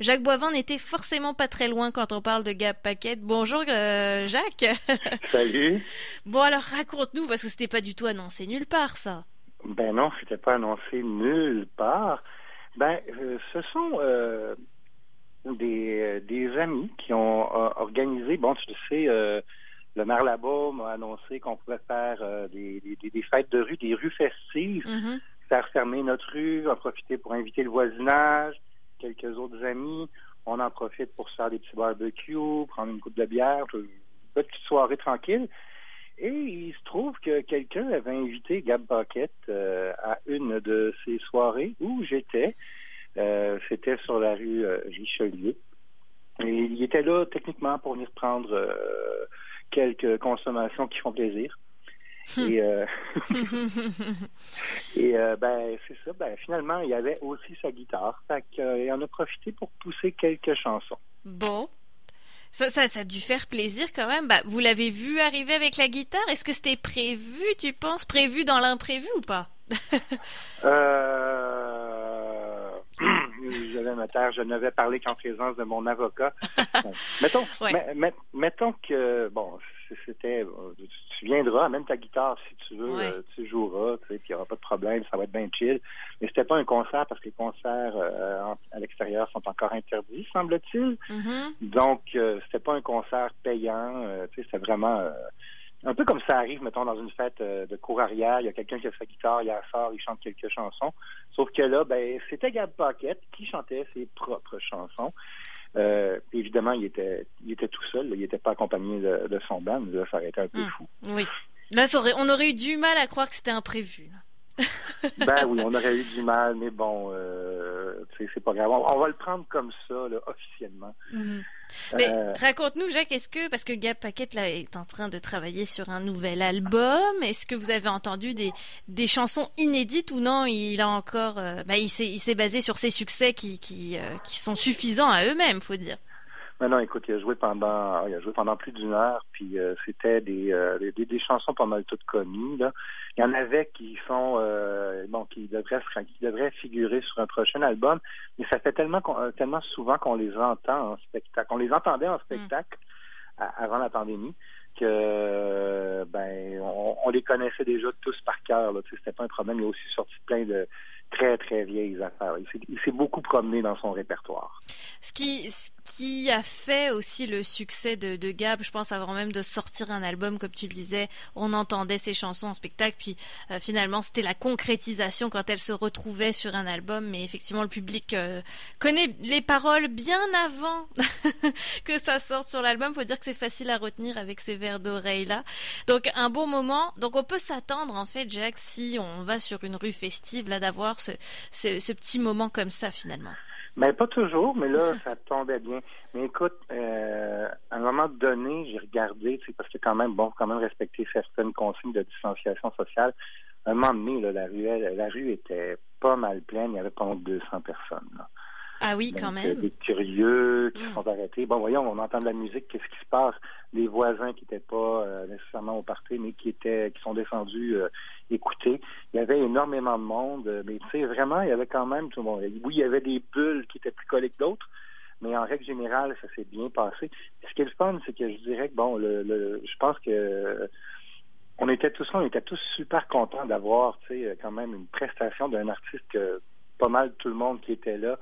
Jacques Boivin n'était forcément pas très loin quand on parle de Gab Paquette. Bonjour euh, Jacques. Salut. Bon alors raconte-nous parce que c'était pas du tout annoncé nulle part ça. Ben non, c'était pas annoncé nulle part. Ben euh, ce sont euh, des, des amis qui ont organisé, bon tu le sais, le maire là-bas m'a annoncé qu'on pouvait faire des, des, des, fêtes de rue, des rues festives, mm-hmm. faire fermer notre rue, en profiter pour inviter le voisinage quelques autres amis. On en profite pour se faire des petits barbecues, prendre une coupe de bière, une petite soirée tranquille. Et il se trouve que quelqu'un avait invité Gab Bucket euh, à une de ces soirées où j'étais. Euh, c'était sur la rue euh, Richelieu. Et il était là techniquement pour venir prendre quelques consommations qui font plaisir. Et, euh, et euh, ben c'est ça. Ben finalement, il y avait aussi sa guitare. Fait qu'il en a profité pour pousser quelques chansons. Bon. Ça, ça, ça a dû faire plaisir quand même. Bah, vous l'avez vu arriver avec la guitare? Est-ce que c'était prévu, tu penses, prévu dans l'imprévu ou pas? Euh... J'avais ma terre, je n'avais parlé qu'en présence de mon avocat. mettons, mettons que bon, c'était tu viendras, amène ta guitare si tu veux, euh, tu joueras, tu sais, puis il n'y aura pas de problème, ça va être bien chill. Mais c'était pas un concert parce que les concerts euh, à l'extérieur sont encore interdits, semble-t-il. Mm-hmm. Donc, euh, c'était pas un concert payant, tu sais, c'était vraiment un peu comme ça arrive, mettons, dans une fête de cour arrière, il y a quelqu'un qui a sa guitare, il a sort, il chante quelques chansons. Sauf que là, ben, c'était Gab Pocket qui chantait ses propres chansons. Euh, évidemment, il était, il était tout seul. il n'était pas accompagné de, son band. Là, ça aurait été un peu hum, fou. Oui. Là, on aurait eu du mal à croire que c'était imprévu. ben oui, on aurait eu du mal, mais bon, euh, c'est pas grave. On, va le prendre comme ça, officiellement. Mais euh, raconte-nous, Jacques, est-ce que, parce que Gab Paquette là, est en train de travailler sur un nouvel album, est-ce que vous avez entendu des, des chansons inédites ou non Il a encore, euh, bah, il s'est basé sur ses succès qui, qui, euh, qui sont suffisants à eux-mêmes, faut dire. Mais non, écoute, il a joué pendant, il a joué pendant plus d'une heure, puis euh, c'était des, euh, des, des, chansons pas mal toutes connues. Là. Il y en avait qui sont, euh, bon, qui devraient, qui devraient figurer sur un prochain album, mais ça fait tellement, tellement souvent qu'on les entend en spectacle, on les entendait en spectacle avant la pandémie que ben on, on, les connaissait déjà tous par cœur. Là, c'était pas un problème. Il a aussi sorti plein de très très vieilles affaires. Il s'est beaucoup promené dans son répertoire. Ce qui, qui a fait aussi le succès de, de, Gab, je pense avant même de sortir un album, comme tu le disais, on entendait ses chansons en spectacle, puis euh, finalement c'était la concrétisation quand elle se retrouvait sur un album, mais effectivement le public euh, connaît les paroles bien avant que ça sorte sur l'album. Faut dire que c'est facile à retenir avec ces verres d'oreille là. Donc un bon moment. Donc on peut s'attendre en fait, Jack, si on va sur une rue festive là, d'avoir ce, ce petit moment comme ça finalement. Ben pas toujours, mais là, ça tombait bien. Mais écoute, euh, à un moment donné, j'ai regardé, parce que quand même, bon, quand même respecter certaines consignes de distanciation sociale. À un moment donné, là, la rue, la rue était pas mal pleine, il y avait pas moins de 200 personnes. Là. Ah oui, quand même. Des curieux qui mm. sont arrêtés. Bon, voyons, on entend de la musique, qu'est-ce qui se passe? Des voisins qui n'étaient pas euh, nécessairement au party, mais qui étaient, qui sont descendus euh, écouter. Il y avait énormément de monde, euh, mais tu sais, vraiment, il y avait quand même tout le monde. Oui, il y avait des bulles qui étaient plus collées que d'autres, mais en règle générale, ça s'est bien passé. Ce qui est le fun, c'est que je dirais que bon, le, je pense que on était tous on était tous super contents d'avoir, tu sais, quand même une prestation d'un artiste que pas mal tout le monde qui était là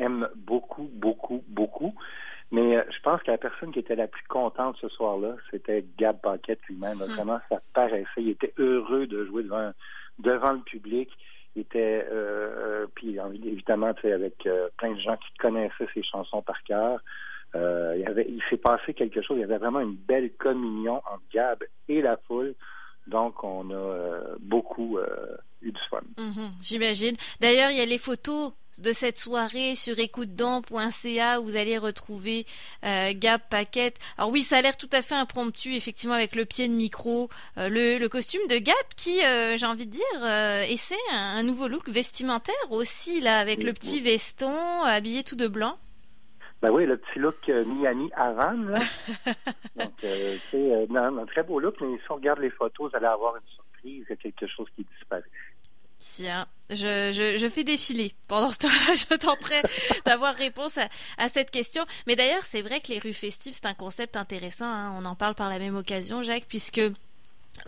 aime beaucoup, beaucoup, beaucoup. Mais euh, je pense que la personne qui était la plus contente ce soir-là, c'était Gab Paquette lui-même. Hmm. Vraiment, ça paraissait. Il était heureux de jouer devant, devant le public. Il était, euh, euh puis évidemment, tu sais, avec euh, plein de gens qui connaissaient ses chansons par cœur. Il, avait, il s'est passé quelque chose. Il y avait vraiment une belle communion entre Gab et la foule. Donc, on a beaucoup eu du fun. Mhm, j'imagine. D'ailleurs, il y a les photos de cette soirée sur écoutedent.ca où vous allez retrouver euh, Gab Paquette. Alors oui, ça a l'air tout à fait impromptu, effectivement, avec le pied de micro, euh, le, costume de Gab qui, euh, j'ai envie de dire, essaie un, un, nouveau look vestimentaire aussi, là, avec le petit veston, habillé tout de blanc. Ben oui, le petit look Miami avant, là. Donc, c'est un très beau look, mais si on regarde les photos, vous allez avoir une surprise, il y a quelque chose qui disparaît. Tiens, je, je, je, fais défiler. Pendant ce temps-là, je tenterai d'avoir réponse à, cette question. Mais d'ailleurs, c'est vrai que les rues festives, c'est un concept intéressant. Hein. On en parle par la même occasion, Jacques, puisque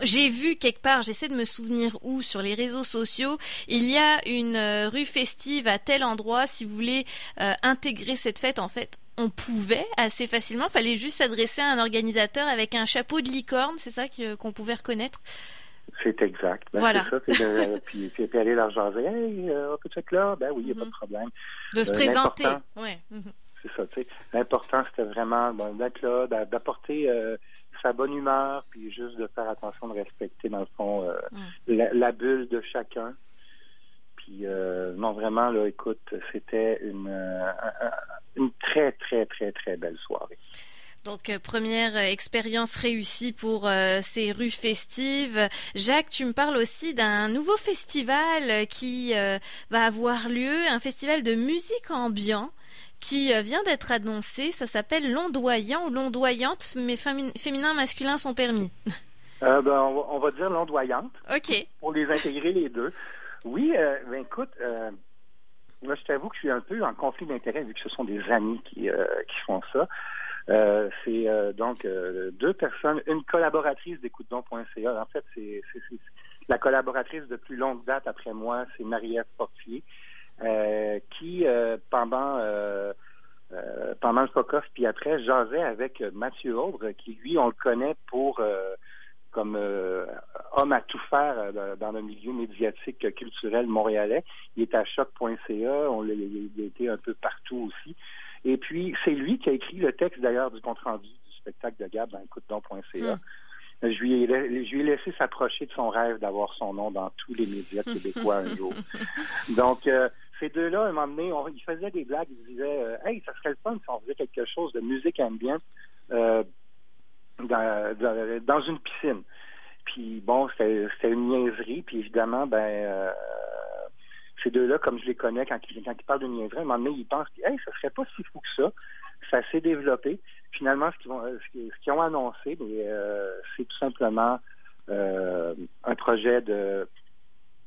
j'ai vu quelque part, j'essaie de me souvenir où, sur les réseaux sociaux, il y a une euh, rue festive à tel endroit. Si vous voulez euh, intégrer cette fête, en fait, on pouvait assez facilement. Il fallait juste s'adresser à un organisateur avec un chapeau de licorne, c'est ça qu'on pouvait reconnaître? C'est exact. Ben, voilà. C'est ça. De, puis, puis, puis, aller leur jaser. Hey, euh, peut être là? Ben oui, il n'y a pas de mhm. problème. De se euh, présenter. Ouais. Mhm. C'est ça, tu sais. L'important, c'était vraiment bon, d'être là, d'apporter euh, sa bonne humeur, puis juste de faire attention de respecter, dans le fond, euh, mhm. la, la, bulle de chacun. Puis, euh, non, vraiment, là, écoute, c'était une, une très, très, très, très belle soirée. Donc euh, première euh, expérience réussie pour euh, ces rues festives. Jacques, tu me parles aussi d'un nouveau festival qui va avoir lieu, un festival de musique ambiant qui vient d'être annoncé. Ça s'appelle Londoyant ou Londoyante, mais féminin, masculin sont permis. Ben, on, va, dire Londoyante. OK. Pour les intégrer les deux. Oui, ben écoute, moi je t'avoue que je suis un peu en conflit d'intérêt vu que ce sont des amis qui, qui font ça. Euh, c'est euh, donc euh, deux personnes, une collaboratrice d'écoutedon.ca. En fait, c'est la collaboratrice de plus longue date après moi, c'est Marie-Ève Portier, qui pendant pendant le FOCOF, puis après, jasait avec Mathieu Aubre, qui lui, on le connaît pour comme homme à tout faire dans le milieu médiatique culturel montréalais. Il est à choc.ca, on il a été un peu partout aussi. Et puis, c'est lui qui a écrit le texte, d'ailleurs, du compte-rendu du spectacle de Gab dans écoute-donc.ca. Hmm. Je lui, ai, je lui ai laissé s'approcher de son rêve d'avoir son nom dans tous les médias québécois un jour. Donc, euh, ces deux-là, à un moment donné, ils faisaient des blagues, ils disaient euh, Hey, ça serait le fun si on faisait quelque chose de musique ambiante euh, dans, une piscine. Puis bon, c'était une niaiserie, puis évidemment, ben euh, ces deux-là, comme je les connais, quand ils, quand ils parlent de niaiserie, à un moment donné, ils pensent que hey, ça serait pas si fou que ça. Ça s'est développé. Finalement, ce qu'ils vont, ce qu'ils ont annoncé, euh, c'est tout simplement euh, un projet de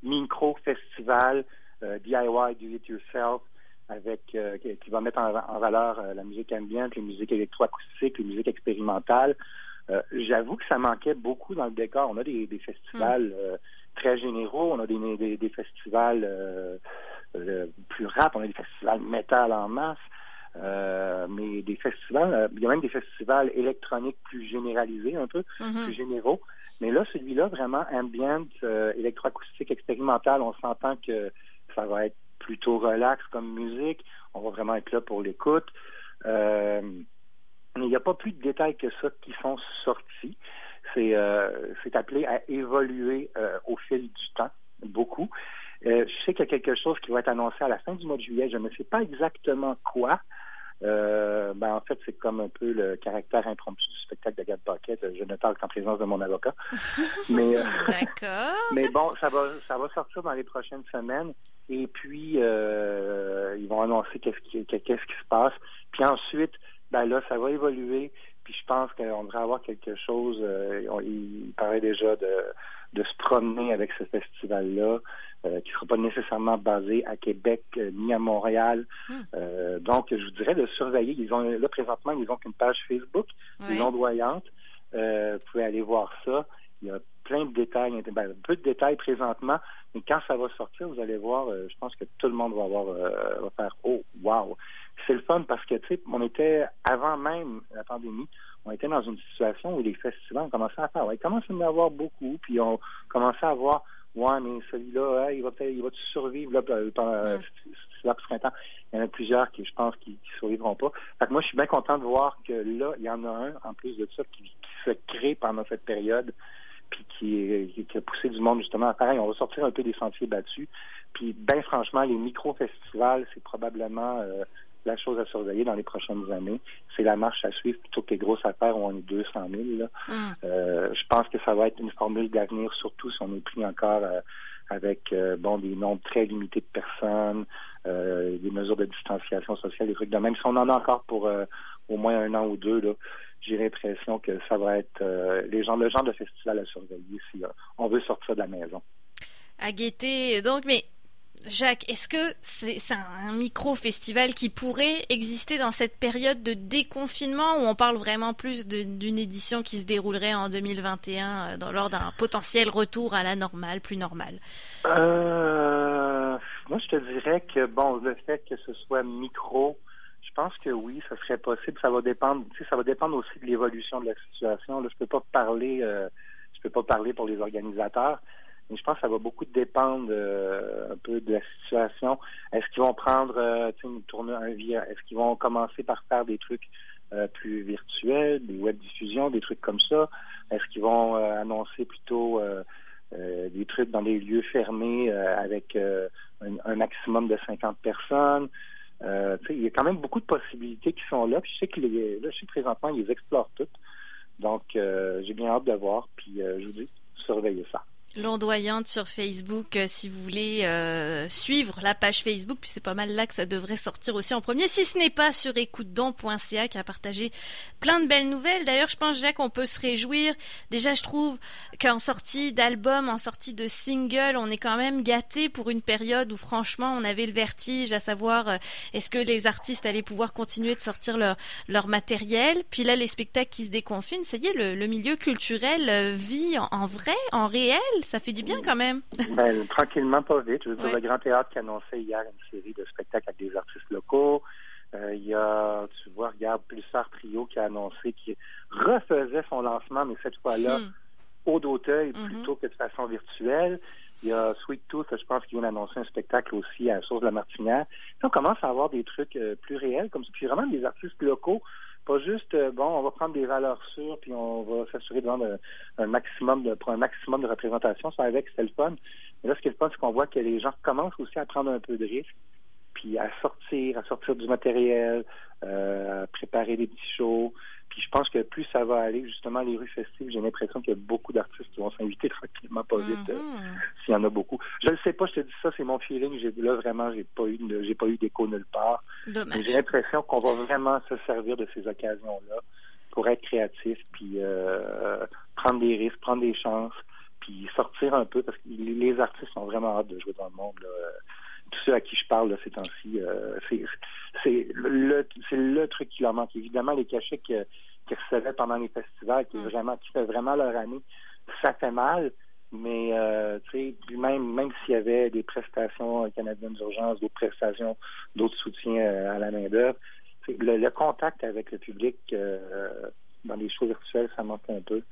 micro-festival DIY, do it yourself, avec qui va mettre en, valeur la musique ambiante, les musiques électroacoustiques, les musiques expérimentales. J'avoue que ça manquait beaucoup dans le décor. On a des, festivals mm très généraux. On a des, des, festivals euh, euh, plus rap, on a des festivals métal en masse. Euh, mais des festivals, il y a même des festivals électroniques plus généralisés, un peu, mm-hmm. plus généraux. Mais là, celui-là, vraiment ambient, électroacoustique expérimental, on s'entend que ça va être plutôt relax comme musique. On va vraiment être là pour l'écoute. mais il n'y a pas plus de détails que ça qui sont sortis c'est euh, appelé à évoluer euh, au fil du temps, beaucoup. Euh, je sais qu'il y a quelque chose qui va être annoncé à la fin du mois de juillet. Je ne sais pas exactement quoi. Euh, ben en fait, c'est comme un peu le caractère impromptu du spectacle de Gab Bucket. Je ne parle qu'en présence de mon avocat. mais, euh, D'accord. mais bon, ça va, ça va sortir dans les prochaines semaines. Et puis, euh, ils vont annoncer qu'est-ce qui, qu'est-ce qui se passe. Puis ensuite, ben là, ça va évoluer. Puis je pense qu'on devrait avoir quelque chose. Euh, il paraît déjà de, de se promener avec ce festival-là, euh, qui ne sera pas nécessairement basé à Québec euh, ni à Montréal. Hmm. donc, je vous dirais de surveiller. Ils ont là présentement, ils ont qu'une page Facebook, oui. non doyante. vous pouvez aller voir ça. Il y a plein de détails, ben, peu de détails présentement, mais quand ça va sortir, vous allez voir, je pense que tout le monde va avoir va faire Oh, wow! c'est le fun parce que, tu sais, on était, avant même la pandémie, on était dans une situation où les festivals ont commencé à faire, ouais, commence à en avoir beaucoup, puis on commençait à voir, ouais, mais celui-là, il va peut-être, il va survivre là, pendant mm. ce printemps. Il y en a plusieurs qui, je pense, qui, qui survivront pas. Fait que moi, je suis bien content de voir que là, il y en a un, en plus de ça, qui, qui se crée pendant cette période, puis qui, qui, a poussé du monde justement. Pareil, on va sortir un peu des sentiers battus. Puis, bien franchement, les micro-festivals, c'est probablement euh, la chose à surveiller dans les prochaines années. C'est la marche à suivre plutôt que les grosses affaires où on est 200 000. Là. Mm. Euh, je pense que ça va être une formule d'avenir, surtout si on est pris encore euh, avec euh, bon des nombres très limités de personnes, des mesures de distanciation sociale, des trucs de même. Si on en a encore pour au moins un an ou deux, là, j'ai l'impression que ça va être les gens, le genre de festival à surveiller si on veut sortir de la maison. À guetter. Donc, mais Jacques, est-ce que c'est un micro-festival qui pourrait exister dans cette période de déconfinement où on parle vraiment plus d'une édition qui se déroulerait en 2021 euh, lors d'un potentiel retour à la normale, plus normale? Euh, Moi, je te dirais que, bon, le fait que ce soit micro, pense que oui, ça serait possible. Ça va dépendre, ça va dépendre aussi de l'évolution de la situation. Je peux pas parler, euh, je peux pas parler pour les organisateurs. Mais je pense que ça va beaucoup dépendre euh, un peu de la situation. Est-ce qu'ils vont prendre euh, une tournée, un via Est-ce qu'ils vont commencer par faire des trucs plus virtuels, des web diffusions, des trucs comme ça? Est-ce qu'ils vont annoncer plutôt des trucs dans des lieux fermés avec un, maximum de 50 personnes? Il y a quand même beaucoup de possibilités qui sont là. Puis je sais que les, là, je sais présentement, ils explorent toutes. Donc, j'ai bien hâte de voir. Puis je vous dis, surveillez ça l'ondoyante sur Facebook euh, si vous voulez euh, suivre la page Facebook puis c'est pas mal là que ça devrait sortir aussi en premier. Si ce n'est pas sur écoutedon.ca qui a partagé plein de belles nouvelles. D'ailleurs je pense Jacques on peut se réjouir. Déjà je trouve qu'en sortie d'album en sortie de single on est quand même gâté pour une période où franchement on avait le vertige à savoir euh, est-ce que les artistes allaient pouvoir continuer de sortir leur leur matériel. Puis là les spectacles qui se déconfinent ça y est le, milieu culturel vit en vrai en réel ça fait du bien quand même. Ben, tranquillement, pas vite. Je veux dire, le Grand Théâtre qui annonçait hier une série de spectacles avec des artistes locaux. Euh, il y a, tu vois, regarde, Pulsar Trio qui a annoncé qu'il refaisait son lancement, mais cette fois-là, hmm. au d'Auteuil mm-hmm. plutôt que de façon virtuelle. Il y a Sweet Tooth, je pense, qui vient d'annoncer un spectacle aussi à la Source de la Martinière. on commence à avoir des trucs euh, plus réels, comme puis vraiment des artistes locaux pas juste euh, bon, on va prendre des valeurs sûres puis on va s'assurer de vendre un, maximum de pour un maximum de représentation. Ça avec c'est le fun. Mais là, ce qui est le fun, c'est qu'on voit que les gens commencent aussi à prendre un peu de risques, puis à sortir, à sortir du matériel, euh, à préparer des petits shows. Puis je pense que plus ça va aller, justement, les rues festives, j'ai l'impression qu'il y a beaucoup d'artistes qui vont s'inviter tranquillement, pas vite, euh, mm-hmm. s'il y en a beaucoup. Je ne sais pas, je te dis ça, c'est mon feeling. Là vraiment, j'ai pas eu, j'ai pas eu d'écho nulle part. J'ai l'impression qu'on va vraiment se servir de ces occasions-là pour être créatif, puis euh, prendre des risques, prendre des chances, puis sortir un peu parce que les artistes ont vraiment hâte de jouer dans le monde. Là tous ceux à qui je parle de ces temps-ci, euh, c'est le, le truc qui leur manque. Évidemment, les cachets qu'ils recevaient pendant les festivals, qui, mm. vraiment, qui fait vraiment leur année, ça fait mal, mais euh, tu sais, même, même s'il y avait des prestations canadiennes d'urgence, d'autres prestations, d'autres soutiens euh, à la main-d'œuvre, le, contact avec le public dans les shows virtuels, ça manque un peu.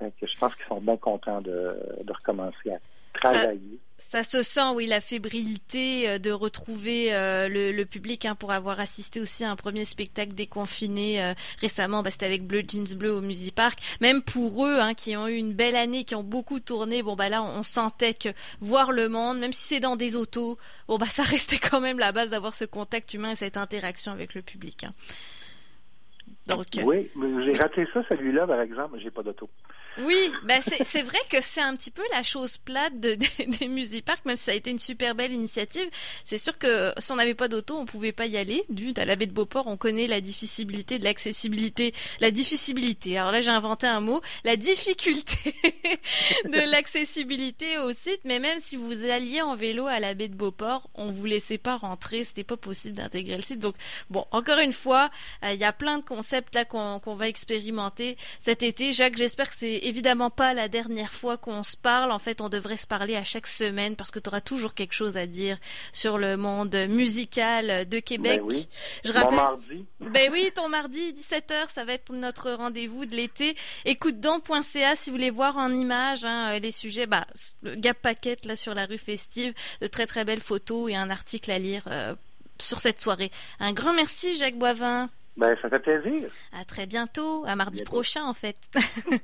je pense qu'ils sont bien contents de, de recommencer à ça, se sent, oui, la fébrilité euh, de retrouver euh, le, public hein, pour avoir assisté aussi à un premier spectacle déconfiné euh, récemment. Bah, C'était avec Bleu Jeans Bleu au Musipark. Même pour eux, hein, qui ont eu une belle année, qui ont beaucoup tourné, bon bah là, on, sentait que voir le monde, même si c'est dans des autos, bon bah ça restait quand même la base d'avoir ce contact humain et cette interaction avec le public. Hein. Donc, oui, j'ai raté ça, celui-là, par exemple, j'ai pas d'auto. Oui, ben c'est vrai que c'est un petit peu la chose plate de, des musiparks, même si ça a été une super belle initiative. C'est sûr que si on n'avait pas d'auto, on pouvait pas y aller. Du à la baie de Beauport, on connaît la difficulté de l'accessibilité, la difficulté. Alors là, j'ai inventé un mot, la difficulté de l'accessibilité au site. Mais même si vous alliez en vélo à la baie de Beauport, on vous laissait pas rentrer. C'était pas possible d'intégrer le site. Donc bon, encore une fois, euh, il y a plein de concepts là qu'on va expérimenter cet été. Jacques, j'espère que c'est évidemment pas la dernière fois qu'on se parle. En fait, on devrait se parler à chaque semaine parce que tu auras toujours quelque chose à dire sur le monde musical de Québec. Ben oui. Je rappelle. mardi. Ben oui, ton mardi 17h, ça va être notre rendez-vous de l'été. Écoute donc.ca si vous voulez voir en image hein, les sujets. Bah, Gap Packet là sur la rue festive, de très très belles photos et un article à lire euh, sur cette soirée. Un grand merci Jacques Boivin. Ben, ça fait plaisir. À très bientôt, à mardi prochain en fait.